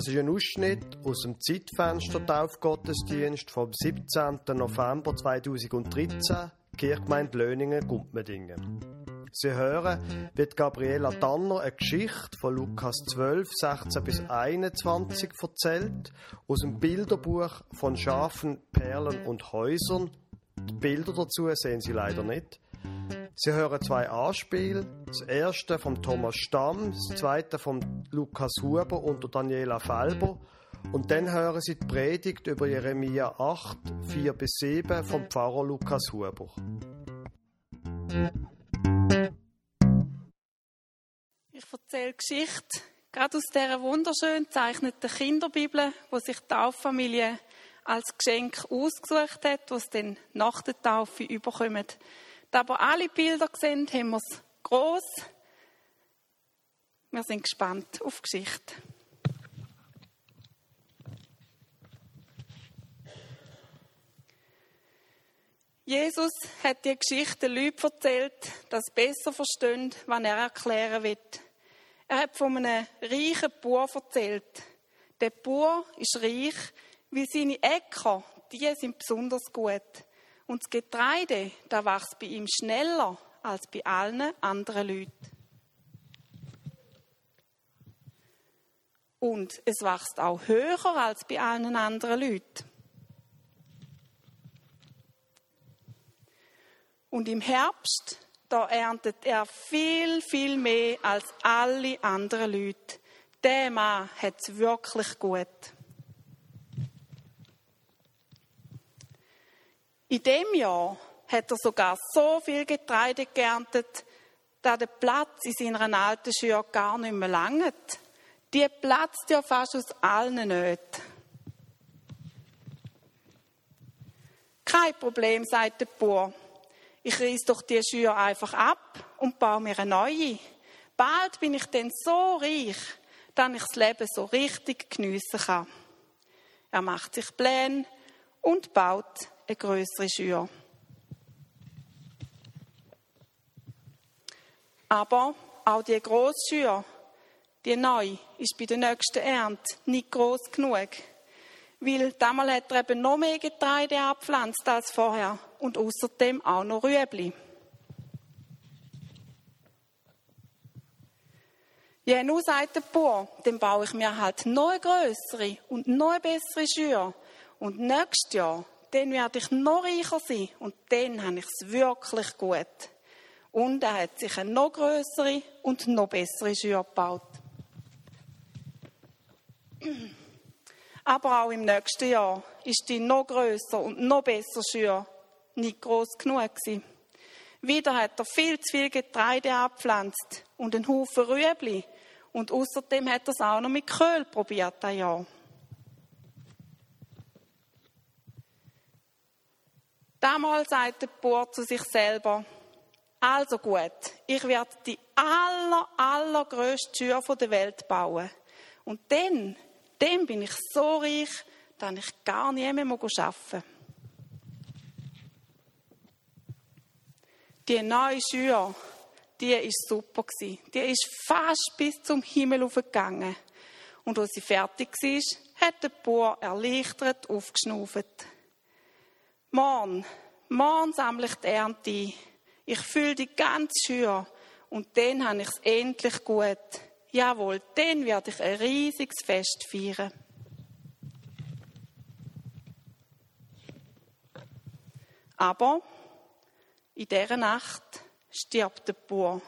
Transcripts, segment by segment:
Das ist ein Ausschnitt aus dem Zeitfenster Taufgottesdienst vom 17. November 2013, Kirchgemeinde Löningen, Gumpmedingen. Sie hören, wird Gabriela Tanner eine Geschichte von Lukas 12, 16 bis 21 erzählt, aus dem Bilderbuch von Schafen, Perlen und Häusern. Die Bilder dazu sehen Sie leider nicht. Sie hören zwei Anspiele. Das erste vom Thomas Stamm, das zweite vom Lukas Huber und Daniela Felber. Und dann hören Sie die Predigt über Jeremia 8, 4 bis 7 vom Pfarrer Lukas Huber. Ich erzähle Geschichte, gerade aus dieser wunderschön gezeichneten Kinderbibel, wo sich die Tauffamilie als Geschenk ausgesucht hat, was dann nach der Taufe überkommt. Da aber alle Bilder sehen, haben wir es gross. Wir sind gespannt auf die Geschichte. Jesus hat die Geschichte den Leuten erzählt, dass sie besser verstehen, was er erklären wird. Er hat von einem reichen Bauer erzählt. Der Bauer ist reich, weil seine Äcker, die sind besonders gut. Und das Getreide, da wächst bei ihm schneller als bei allen anderen Leuten. Und es wächst auch höher als bei allen anderen Leuten. Und im Herbst, da erntet er viel, viel mehr als alle anderen Leute. Der Mann hat es wirklich gut. In dem Jahr hat er sogar so viel Getreide geerntet, dass der Platz in seiner alten Schür gar nicht mehr langt. Die platzt ja fast aus allen Nöten. Kein Problem, sagt der Bauer. Ich reiß doch die Schür einfach ab und baue mir eine neue. Bald bin ich dann so reich, dass ich das Leben so richtig geniessen kann. Er macht sich Pläne und baut eine größere Schür. Aber auch die grosse Schür, die neu, ist bei der nächsten Ernte nicht groß genug. Weil damals hat er eben noch mehr Getreide abpflanzt als vorher und außerdem auch noch Rüebli. Ja, nun sagt der Bauer, dann baue ich mir halt noch eine größere und noch eine bessere Schür. Und nächstes Jahr dann werde ich noch reicher sein und dann habe ich es wirklich gut. Und er hat sich eine noch größere und noch bessere Schür gebaut. Aber auch im nächsten Jahr ist die noch größer und noch bessere Schür nicht groß genug gewesen. Wieder hat er viel zu viel Getreide abgepflanzt und einen Haufen Rüebli. Und außerdem hat er es auch noch mit Köhl probiert, ein Jahr. Damals sagt der Bauer zu sich selber, also gut, ich werde die aller, allergrößte Tür der Welt bauen. Und dann, dann bin ich so reich, dass ich gar nie mehr arbeiten muss. Die neue Tür, die ist super Die ist fast bis zum Himmel aufgegangen. Und als sie fertig war, hat der Bauer erleichtert aufgeschnauft. Morgen, morgen sammle ich die Ernte. Ich fülle die ganz Schür und dann habe ich es endlich gut. Jawohl, dann werde ich ein riesiges Fest feiern. Aber in dieser Nacht stirbt der Bauer,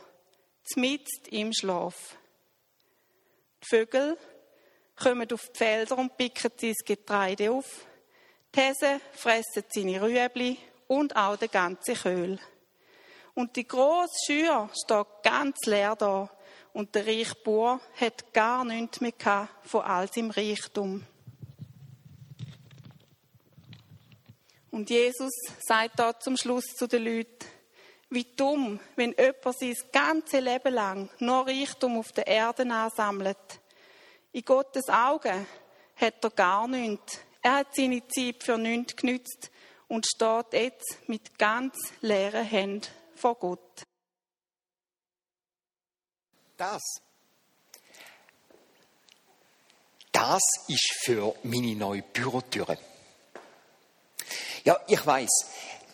mitten im Schlaf. Die Vögel kommen auf die Felder und picken sein Getreide auf. Die Häse fressen seine Rüebli und auch den ganzen Köhl. Und die grosse Schür steht ganz leer da. Und der reiche Bauer hat gar nichts mehr von all seinem Reichtum. Und Jesus sagt da zum Schluss zu den Leuten, wie dumm, wenn jemand sein ganzes Leben lang nur Reichtum auf der Erde ansammelt. In Gottes Augen hat er gar nichts. Er hat seine Zeit für nichts genützt und steht jetzt mit ganz leeren Händen vor Gott. Das, das ist für meine neue Bürotüre. Ja, ich weiß.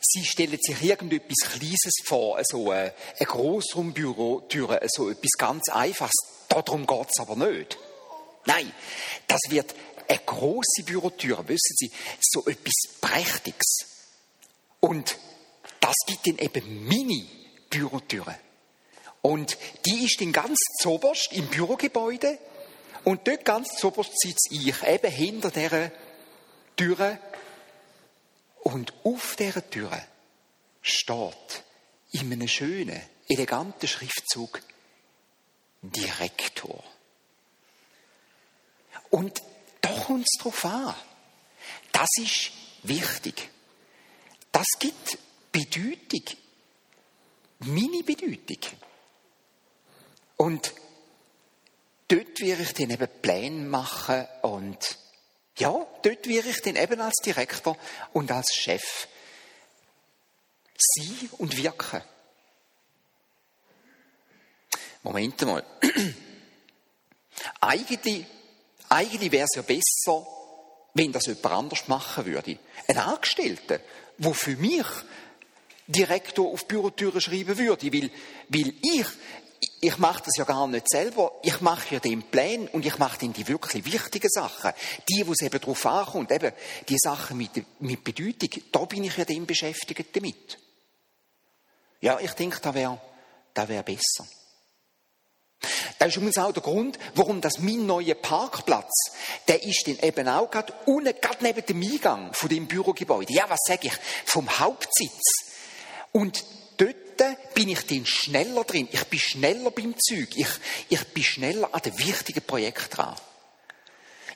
Sie stellen sich irgendetwas Kleines vor, so eine, eine Grossraumbürotüre, so etwas ganz Einfaches. Darum geht es aber nicht. Nein, das wird eine große Bürotüre, wissen Sie, so etwas Prächtiges. Und das gibt dann eben Mini-Bürotüre. Und die ist dann ganz zoberst im Bürogebäude. Und dort ganz zoberst sitze ich, eben hinter dieser Türe. Und auf dieser Türe steht in einem schönen, eleganten Schriftzug Direktor. Und kommt es darauf an. Das ist wichtig. Das gibt Bedeutung. Meine Bedeutung. Und dort werde ich dann eben Pläne machen und ja, dort werde ich dann eben als Direktor und als Chef sein und wirken. Moment mal. eigentlich eigentlich wäre es ja besser, wenn das jemand anders machen würde. Ein Angestellter, der für mich Direktor auf Bürotüren schreiben würde, weil, weil ich, ich mache das ja gar nicht selber. Ich mache ja den Plan und ich mache dann die wirklich wichtigen Sachen. Die, wo es eben darauf ankommt, eben die Sachen mit, mit Bedeutung, da bin ich ja dem beschäftigt damit. Ja, ich denke, da wäre, da wäre besser. Das ist übrigens auch der Grund, warum das mein neuer Parkplatz, der ist dann eben auch gerade unten, gerade neben dem Eingang von dem Bürogebäude. Ja, was sage ich? Vom Hauptsitz. Und dort bin ich dann schneller drin. Ich bin schneller beim Zeug. Ich, ich bin schneller an den wichtigen Projekten dran.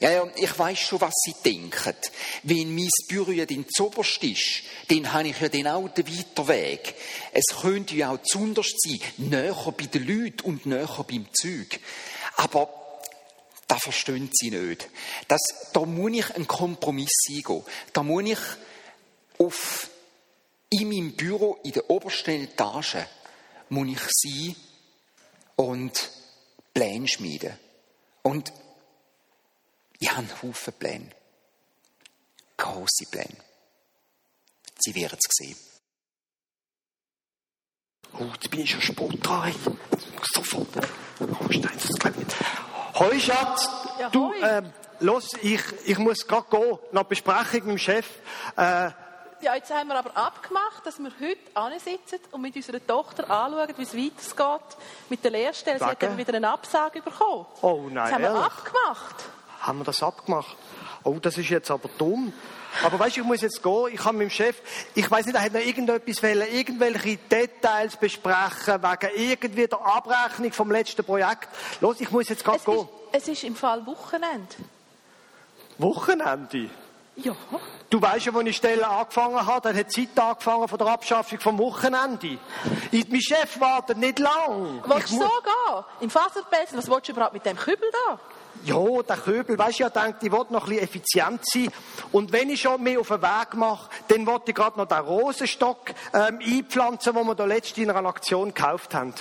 Ja, ja, ich weiß schon, was sie denken. Wenn mein Büro ja dann zuoberst ist, dann habe ich ja den weiteren Weg. Es könnte ja auch zunderst sein, näher bei den Leuten und näher beim Zeug. Aber das verstehen sie nicht. Das, da muss ich einen Kompromiss eingehen. Da muss ich auf, in meinem Büro, in der obersten Etage, muss ich sein und Pläne schmieden. Und ich habe einen Haufen Pläne. Grosse Pläne. Sie werden es sehen. Oh, jetzt bin ich schon Sport dran. Sofort. Oh, Stein, das glaube ich nicht. Hoi, Schatz. Ja, du, ähm, los, ich, ich muss gerade gehen. Nach Besprechung mit dem Chef. Äh, Ja, jetzt haben wir aber abgemacht, dass wir heute ansitzen und mit unserer Tochter anschauen, wie es weitergeht mit der Lehrstelle. Sie hat eben wieder eine Absage bekommen. Oh nein, Das haben wir ehrlich? abgemacht. Haben wir das abgemacht? Oh, das ist jetzt aber dumm. Aber weißt du, ich muss jetzt gehen. Ich habe mit dem Chef, ich weiß nicht, er hat noch irgendetwas wollen, irgendwelche Details besprechen, wegen irgendwie der Abrechnung vom letzten Projekt. Los, ich muss jetzt gerade Es gehen. ist, es ist im Fall Wochenende. Wochenende. Ja. Du weißt ja, wo ich Stelle angefangen habe, dann hat die Zeit angefangen von der Abschaffung vom Wochenende. Ich, mein Chef wartet nicht lang. Willst Ich du so gehen? Im Faserbessen? Was willst du überhaupt mit dem Kübel da? Ja, der Köbel, weißt du, ich denke, ich will noch ein bisschen effizient sein. Und wenn ich schon mehr auf den Weg mache, dann wollte ich gerade noch den Rosenstock ähm, einpflanzen, den wir da letztens in einer Aktion gekauft haben.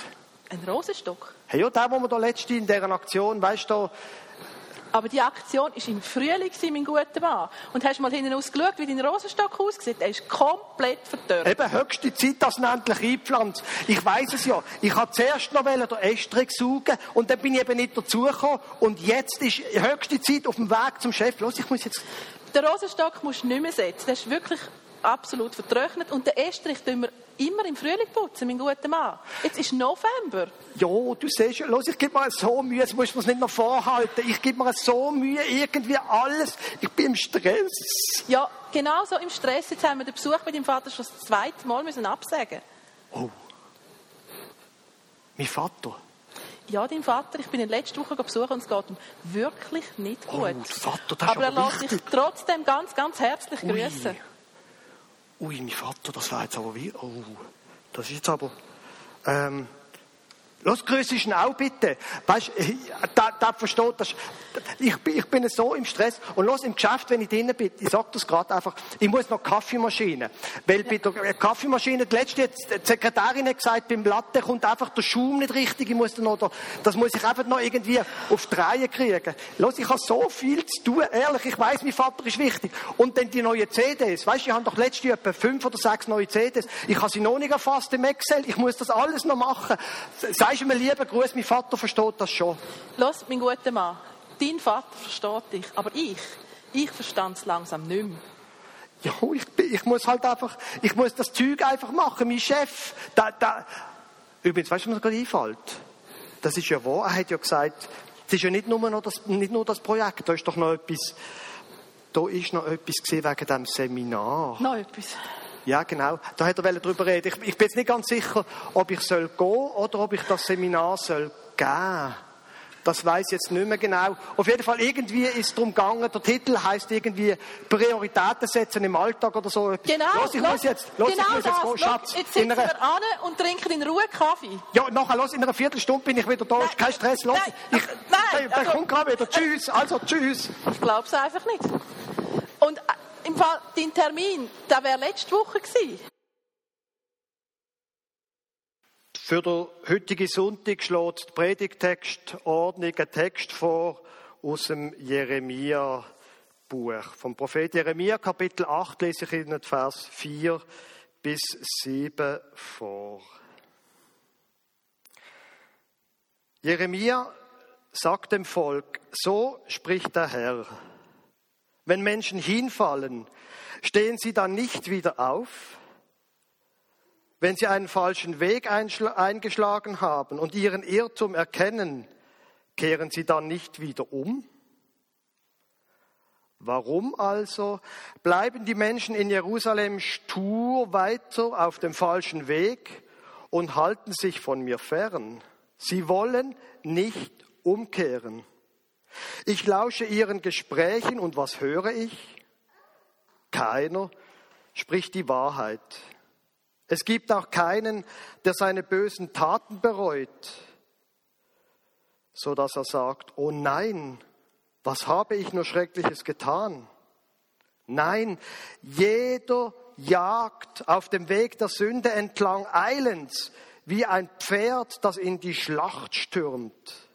Ein Rosenstock. Ja, der, den wir da letztens in dieser Aktion, weißt du, Aber die Aktion war im Frühling, mein guter Mann. Und hast mal hinten ausgeschaut, wie dein Rosenstock aussieht? Er ist komplett verdörrt. eben höchste Zeit, dass ihn endlich einpflanzt. Ich weiß es ja. Ich habe zuerst noch den Estrich saugen und dann bin ich eben nicht dazugekommen. Und jetzt ist höchste Zeit auf dem Weg zum Chef. Los, ich muss jetzt... Den Rosenstock musst du nicht mehr setzen. Der ist wirklich absolut vertrocknet. Und den Estrich tun wir immer im Frühling putzen, mein guter Mann. Jetzt ist November. Ja, du siehst los, ich gebe mir so Mühe, jetzt musst du mir nicht noch vorhalten. Ich gebe mir so Mühe, irgendwie alles. Ich bin im Stress. Ja, genauso im Stress. Jetzt haben wir den Besuch mit deinem Vater schon das zweite Mal müssen absagen. Oh. Mein Vater. Ja, dein Vater, ich bin ihn letzte Woche besuchen und es geht ihm wirklich nicht Oh, gut. der Vater, das ist aber er aber lässt dich trotzdem ganz, ganz herzlich grüßen. Ui, mein Vater, das war jetzt aber wie. Oh, das ist jetzt aber. Ähm, Los, grüß ihn auch bitte. Weißt, da, da versteht das. Ich, ich bin so im Stress. Und los, im Geschäft, wenn ich drinnen bin, ich sag das gerade einfach, ich muss noch Kaffeemaschine. Weil bei der Kaffeemaschine, die letzte die Sekretärin hat gesagt, beim Latte kommt einfach der Schaum nicht richtig. Ich muss dann noch, das muss ich einfach noch irgendwie auf die Reihe kriegen. Los, ich habe so viel zu tun. Ehrlich, ich weiß, mein Vater ist wichtig. Und dann die neuen CDs. Weißt, ich habe doch letztes Jahr etwa fünf oder sechs neue CDs. Ich habe sie noch nicht erfasst im Excel. Ich muss das alles noch machen. Sagst du mir lieber Gruß, mein Vater versteht das schon. Los, mein guter Mann, dein Vater versteht dich, aber ich, ich verstand es langsam nicht mehr. Ja, ich, ich muss halt einfach, ich muss das Zeug einfach machen. Mein Chef, da, da. Übrigens, weißt du, was mir gerade einfällt? Das ist ja wahr. Er hat ja gesagt, es ist ja nicht nur, noch das, nicht nur das Projekt, da ist doch noch etwas, da ist noch etwas gesehen wegen dem Seminar. Noch etwas. Ja, genau. Da hat er darüber reden. Ich, ich bin jetzt nicht ganz sicher, ob ich soll gehen oder ob ich das Seminar soll geben. Das weiß ich jetzt nicht mehr genau. Auf jeden Fall irgendwie ist es darum gegangen. Der Titel heißt irgendwie Prioritäten setzen im Alltag oder so. Genau. Los, ich los, muss jetzt, los, genau ich muss jetzt gehen. Schatz, jetzt sitzen einer, wir an und trinken in Ruhe Kaffee. ja, nachher, los, in einer Viertelstunde bin ich wieder da. Nein, Kein Stress, los. nein, ich, nein, der, der also- kommt gerade wieder. Tschüss. Also, tschüss. Ich glaube es einfach nicht. Und im Fall, dein Termin, der wäre letzte Woche gewesen. Für den heutigen Sonntag schlägt die Predigtextordnung einen Text vor aus dem Jeremia-Buch. Vom Prophet Jeremia, Kapitel 8, lese ich Ihnen Vers 4 bis 7 vor. Jeremia sagt dem Volk, so spricht der Herr. Wenn Menschen hinfallen, stehen sie dann nicht wieder auf? Wenn sie einen falschen Weg eingeschlagen haben und ihren Irrtum erkennen, kehren sie dann nicht wieder um? Warum also bleiben die Menschen in Jerusalem stur weiter auf dem falschen Weg und halten sich von mir fern? Sie wollen nicht umkehren. Ich lausche ihren Gesprächen und was höre ich? Keiner spricht die Wahrheit. Es gibt auch keinen, der seine bösen Taten bereut, so dass er sagt, oh nein, was habe ich nur Schreckliches getan? Nein, jeder jagt auf dem Weg der Sünde entlang eilends, wie ein Pferd, das in die Schlacht stürmt.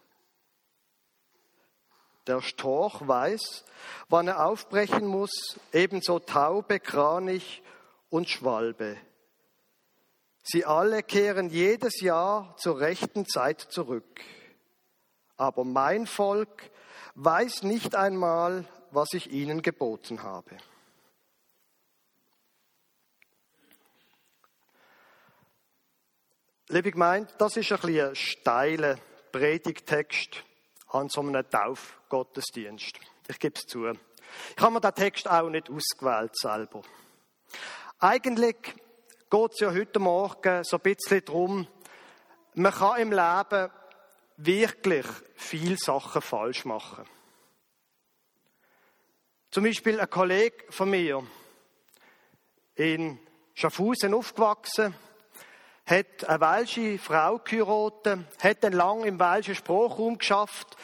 Der Storch weiß, wann er aufbrechen muss, ebenso Taube, Kranich und Schwalbe. Sie alle kehren jedes Jahr zur rechten Zeit zurück. Aber mein Volk weiß nicht einmal, was ich ihnen geboten habe. Liebe Gemeinde, das ist ein ein steiler Predigtext an so einem Taufgottesdienst. Ich gebe es zu. Ich habe mir den Text auch nicht ausgewählt selber. Eigentlich geht es ja heute Morgen so ein bisschen darum, man kann im Leben wirklich viele Sachen falsch machen. Zum Beispiel ein Kollege von mir, in Schaffhausen aufgewachsen, hat eine welsche Frau geheiratet, hat dann lang im welschen Sprachraum geschafft.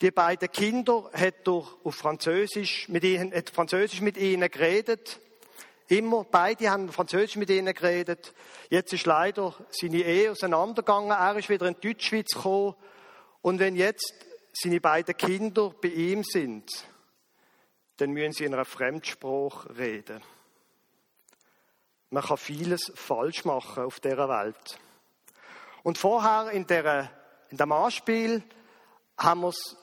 Die beiden Kinder hat er auf Französisch mit ihnen, hat Französisch mit ihnen geredet. Immer, beide haben Französisch mit ihnen geredet. Jetzt ist leider seine Ehe auseinandergegangen. Er ist wieder in die Deutschschweiz gekommen. Und wenn jetzt seine beiden Kinder bei ihm sind, dann müssen sie in einer Fremdsprache reden. Man kann vieles falsch machen auf dieser Welt. Und vorher in, der, in dem Anspiel haben wir es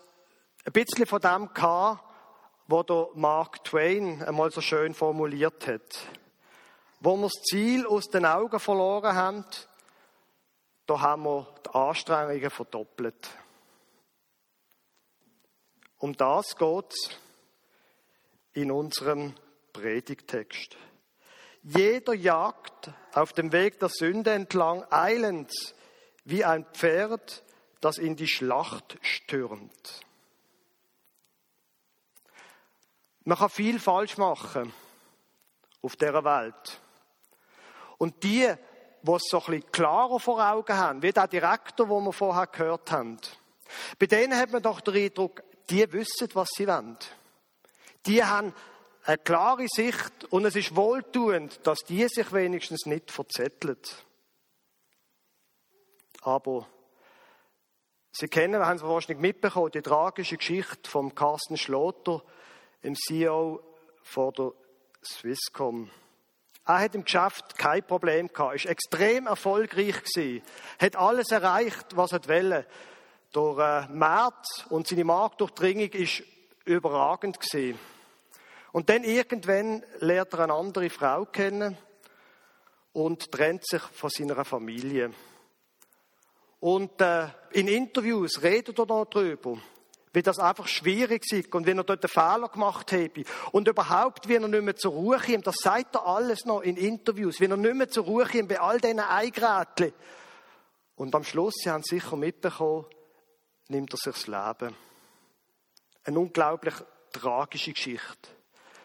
ein bisschen von dem gehabt, was der Mark Twain einmal so schön formuliert hat. Wo wir das Ziel aus den Augen verloren haben, da haben wir die Anstrengungen verdoppelt. Um das geht es in unserem Predigtext. Jeder jagt auf dem Weg der Sünde entlang eilend wie ein Pferd, das in die Schlacht stürmt. Man kann viel falsch machen auf dieser Welt. Und die, die es so ein bisschen klarer vor Augen haben, wie der Direktor, wo wir vorher gehört haben. Bei denen hat man doch den Eindruck, die wissen, was sie wollen. Die haben eine klare Sicht und es ist wohltuend, dass die sich wenigstens nicht verzetteln. Aber Sie kennen, haben es wahrscheinlich mitbekommen, die tragische Geschichte von Carsten Schlotter, dem CEO von der Swisscom. Er hat im Geschäft kein Problem gehabt, ist extrem erfolgreich gewesen, hat alles erreicht, was er wollte. Der äh, Markt und seine Marktdurchdringung ist überragend gewesen. Und dann irgendwann lernt er eine andere Frau kennen und trennt sich von seiner Familie. Und äh, in Interviews redet er noch darüber, wie das einfach schwierig ist und wie er dort einen Fehler gemacht habe. Und überhaupt, wie er nicht mehr zur Ruhe kommt, das sagt er alles noch in Interviews, wie er nicht mehr zur Ruhe kommt bei all diesen Eigrätchen. Und am Schluss, Sie haben sicher mitbekommen, nimmt er sich das Leben. Eine unglaublich tragische Geschichte.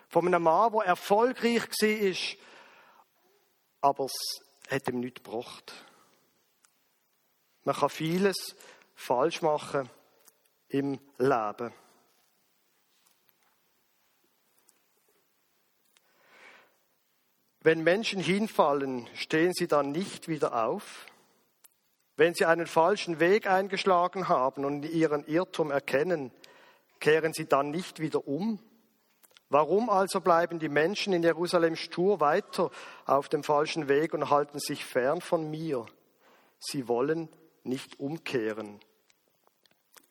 Von einem Mann, der erfolgreich war, aber es hat ihm nichts gebracht. Man kann vieles falsch machen im Leben. Wenn Menschen hinfallen, stehen sie dann nicht wieder auf? Wenn sie einen falschen Weg eingeschlagen haben und ihren Irrtum erkennen, kehren sie dann nicht wieder um? Warum also bleiben die Menschen in Jerusalem stur weiter auf dem falschen Weg und halten sich fern von mir? Sie wollen nicht umkehren.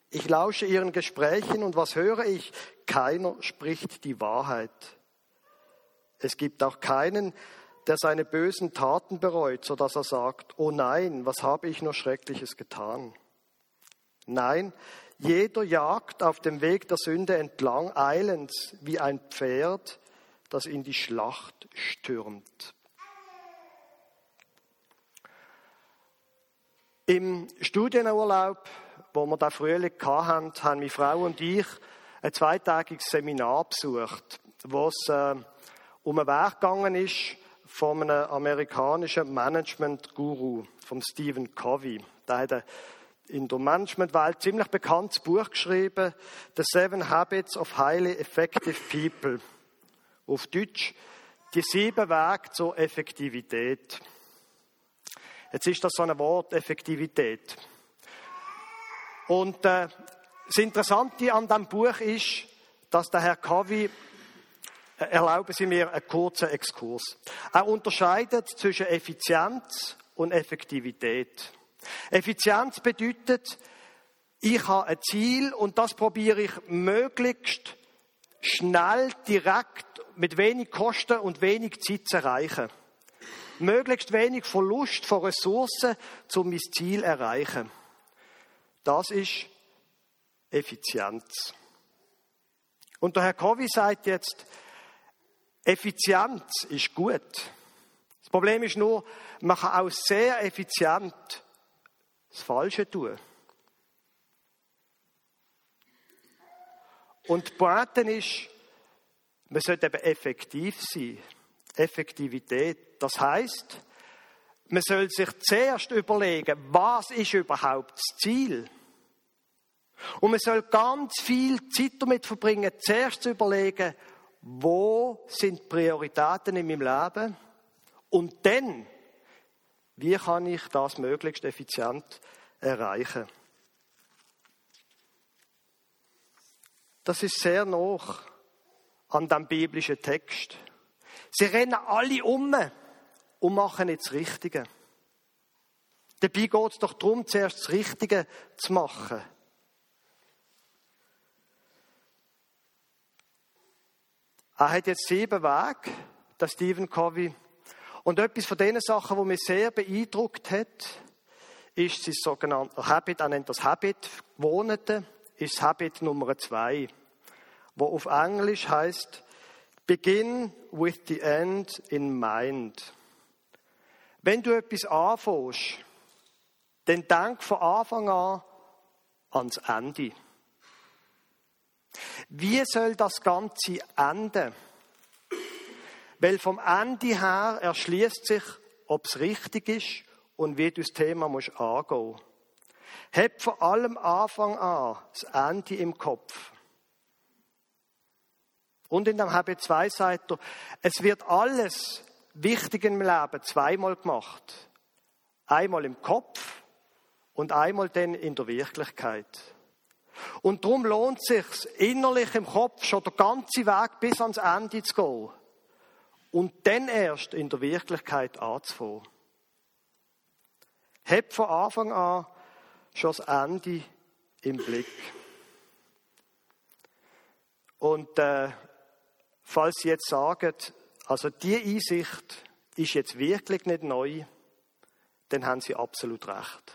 Ich lausche ihren Gesprächen und was höre ich? Keiner spricht die Wahrheit. Es gibt auch keinen, der seine bösen Taten bereut, so dass er sagt, oh nein, was habe ich nur Schreckliches getan? Nein, jeder jagt auf dem Weg der Sünde entlang, eilend wie ein Pferd, das in die Schlacht stürmt. Im Studienurlaub, wo wir da Frühling hatten, haben meine Frau und ich ein zweitagiges Seminar besucht, wo es äh, um ein Werk gegangen ist von einem amerikanischen Management-Guru, von Stephen Covey. Der hat in der Managementwelt ziemlich bekanntes Buch geschrieben, The Seven Habits of Highly Effective People. Auf Deutsch, die sieben Wege zur Effektivität. Jetzt ist das so ein Wort, Effektivität. Und äh, das Interessante an diesem Buch ist, dass der Herr Covey, äh, erlauben Sie mir einen kurzen Exkurs. Er unterscheidet zwischen Effizienz und Effektivität. Effizienz bedeutet, ich habe ein Ziel und das probiere ich möglichst schnell, direkt, mit wenig Kosten und wenig Zeit zu erreichen möglichst wenig Verlust von Ressourcen, um mein Ziel zu erreichen. Das ist Effizienz. Und der Herr Covey sagt jetzt, Effizienz ist gut. Das Problem ist nur, man kann auch sehr effizient das Falsche tun. Und die Pointe ist, man sollte eben effektiv sein. Effektivität. Das heißt, man soll sich zuerst überlegen, was ist überhaupt das Ziel? Und man soll ganz viel Zeit damit verbringen, zuerst zu überlegen, wo sind Prioritäten in meinem Leben? Und dann, wie kann ich das möglichst effizient erreichen? Das ist sehr noch an dem biblischen Text. Sie rennen alle um und machen nicht das Richtige. Dabei geht es doch darum, zuerst das Richtige zu machen. Er hat jetzt sieben Wege, der Stephen Covey. Und etwas von den Sachen, die mich sehr beeindruckt hat, ist sein sogenannter Habit, er nennt das Habit, Gewohnte, ist Habit Nummer zwei, wo auf Englisch heißt Begin with the end in mind. Wenn du etwas anfängst, dann denk von Anfang an ans Ende. Wie soll das Ganze enden? Weil vom Ende her erschließt sich ob es richtig ist und wie du das Thema musst angehen musst. Hab von allem Anfang an das Ende im Kopf. Und in dem HB2 sagt er, es wird alles Wichtige im Leben zweimal gemacht. Einmal im Kopf und einmal dann in der Wirklichkeit. Und darum lohnt es sich innerlich im Kopf schon der ganze Weg bis ans Ende zu gehen. Und dann erst in der Wirklichkeit anzufangen. Hab von Anfang an schon das Ende im Blick. Und äh, falls Sie jetzt sagen, also die Einsicht ist jetzt wirklich nicht neu, dann haben Sie absolut recht.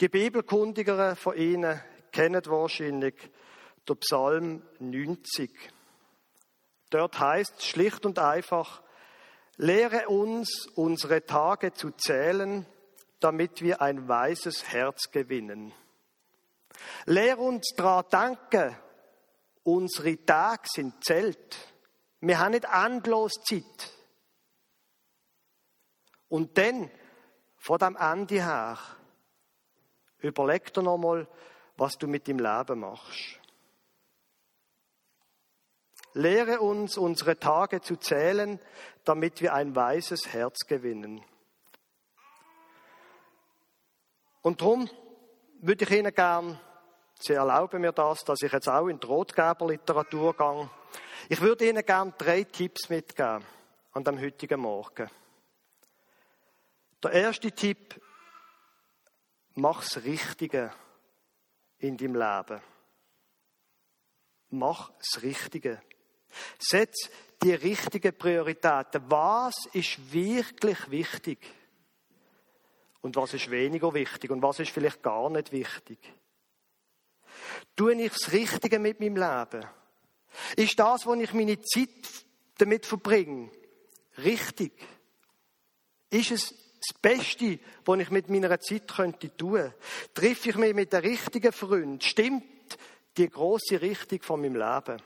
Die Bibelkundigeren von Ihnen kennen wahrscheinlich den Psalm 90. Dort heißt es schlicht und einfach, lehre uns, unsere Tage zu zählen, damit wir ein weises Herz gewinnen. Lehre uns daran denken, unsere Tage sind zählt. Wir haben nicht endlos Zeit. Und dann, von dem Ende her, überleg dir nochmal, was du mit dem Leben machst. Lehre uns, unsere Tage zu zählen, damit wir ein weises Herz gewinnen. Und darum würde ich Ihnen gern, Sie erlauben mir das, dass ich jetzt auch in die Rotgeberliteratur gehe. Ich würde Ihnen gern drei Tipps mitgeben an dem heutigen Morgen. Der erste Tipp, mach das Richtige in deinem Leben. Mach das Richtige. Setz die richtigen Prioritäten. Was ist wirklich wichtig? Und was ist weniger wichtig? Und was ist vielleicht gar nicht wichtig? Tue ich das Richtige mit meinem Leben? Ist das, wo ich meine Zeit damit verbringe, richtig? Ist es das Beste, was ich mit meiner Zeit könnte tun? Treffe ich mich mit den richtigen Freunden? Stimmt die große Richtung von meinem Leben?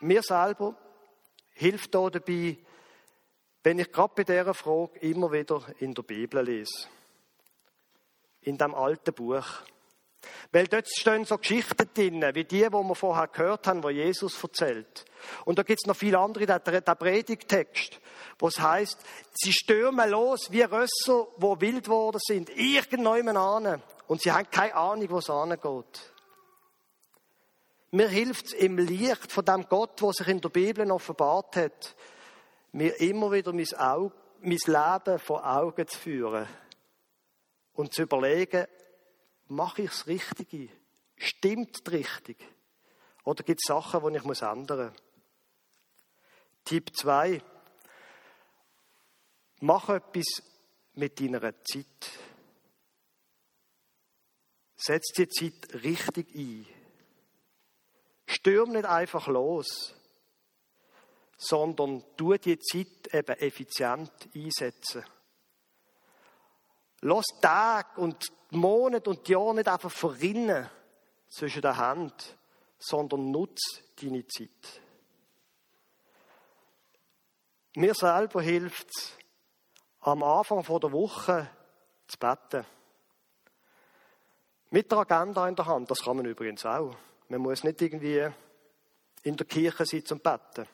Mir selber hilft da dabei, wenn ich gerade bei dieser Frage immer wieder in der Bibel lese. In dem alten Buch. Weil dort stehen so Geschichten drin, wie die, die wir vorher gehört haben, wo Jesus erzählt. Und da gibt es noch viele andere, der, der Predigtext, wo es heißt, sie stürmen los wie Rösser, wo wild geworden sind, irgendjemand an. Und sie haben keine Ahnung, wo es angeht. Mir hilft es im Licht von dem Gott, der sich in der Bibel offenbart hat, mir immer wieder mein, Auge, mein Leben vor Augen zu führen und zu überlegen, mache ich das Richtige? Stimmt richtig? Oder gibt es Sachen, die ich ändern muss? Tipp 2. Mach etwas mit deiner Zeit. Setz die Zeit richtig ein. Stürm nicht einfach los, sondern tu die Zeit eben effizient einsetzen. Lass Tag und Monate und Jahre nicht einfach verrinnen zwischen der Hand, sondern nutz deine Zeit. Mir selber hilft es, am Anfang der Woche zu beten. Mit der Agenda in der Hand, das kann man übrigens auch. Man muss nicht irgendwie in der Kirche sitzen und beten.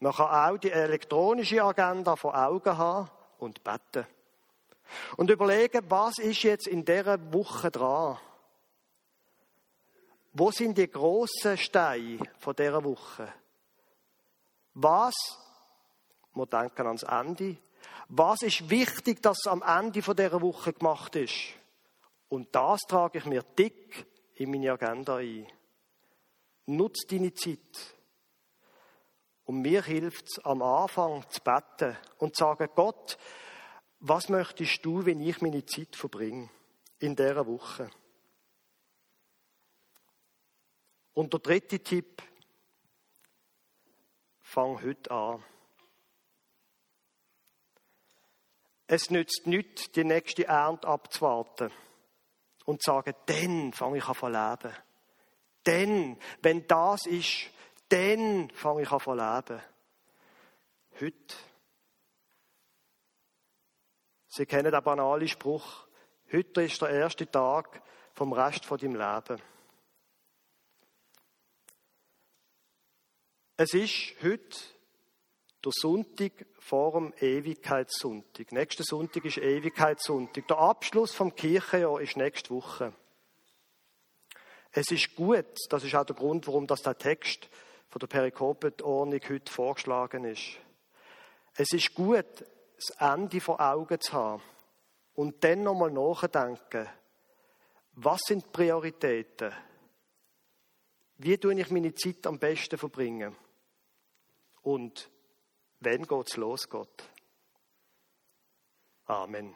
Man kann auch die elektronische Agenda vor Augen haben und beten. Und überlegen, was ist jetzt in dieser Woche dran? Wo sind die grossen Steine von dieser Woche? Was, wir denken ans Ende, was ist wichtig, dass am Ende von dieser Woche gemacht ist? Und das trage ich mir dick in meine Agenda ein. Nutz deine Zeit. Und mir hilft es am Anfang zu beten und zu sagen, Gott, was möchtest du, wenn ich meine Zeit verbringe in dieser Woche? Und der dritte Tipp, fang heute an. Es nützt nichts, die nächste Ernte abzuwarten und zu sagen, dann fange ich an zu leben. Denn, wenn das ist, dann fange ich an zu leben. Heute. Sie kennen den banalen Spruch, heute ist der erste Tag vom Rest von deinem Leben. Es ist heute der Sonntag vor dem Ewigkeitssonntag. Nächster Sonntag ist Ewigkeitssonntag. Der Abschluss vom Kirchenjahr ist nächste Woche. Es ist gut, das ist auch der Grund, warum das der Text von der Perikopenordnung heute vorgeschlagen ist. Es ist gut, das Ende vor Augen zu haben und dann nochmal nachdenken, was sind die Prioritäten? Wie tue ich meine Zeit am besten verbringen? Und wann geht's los, Gott? Amen.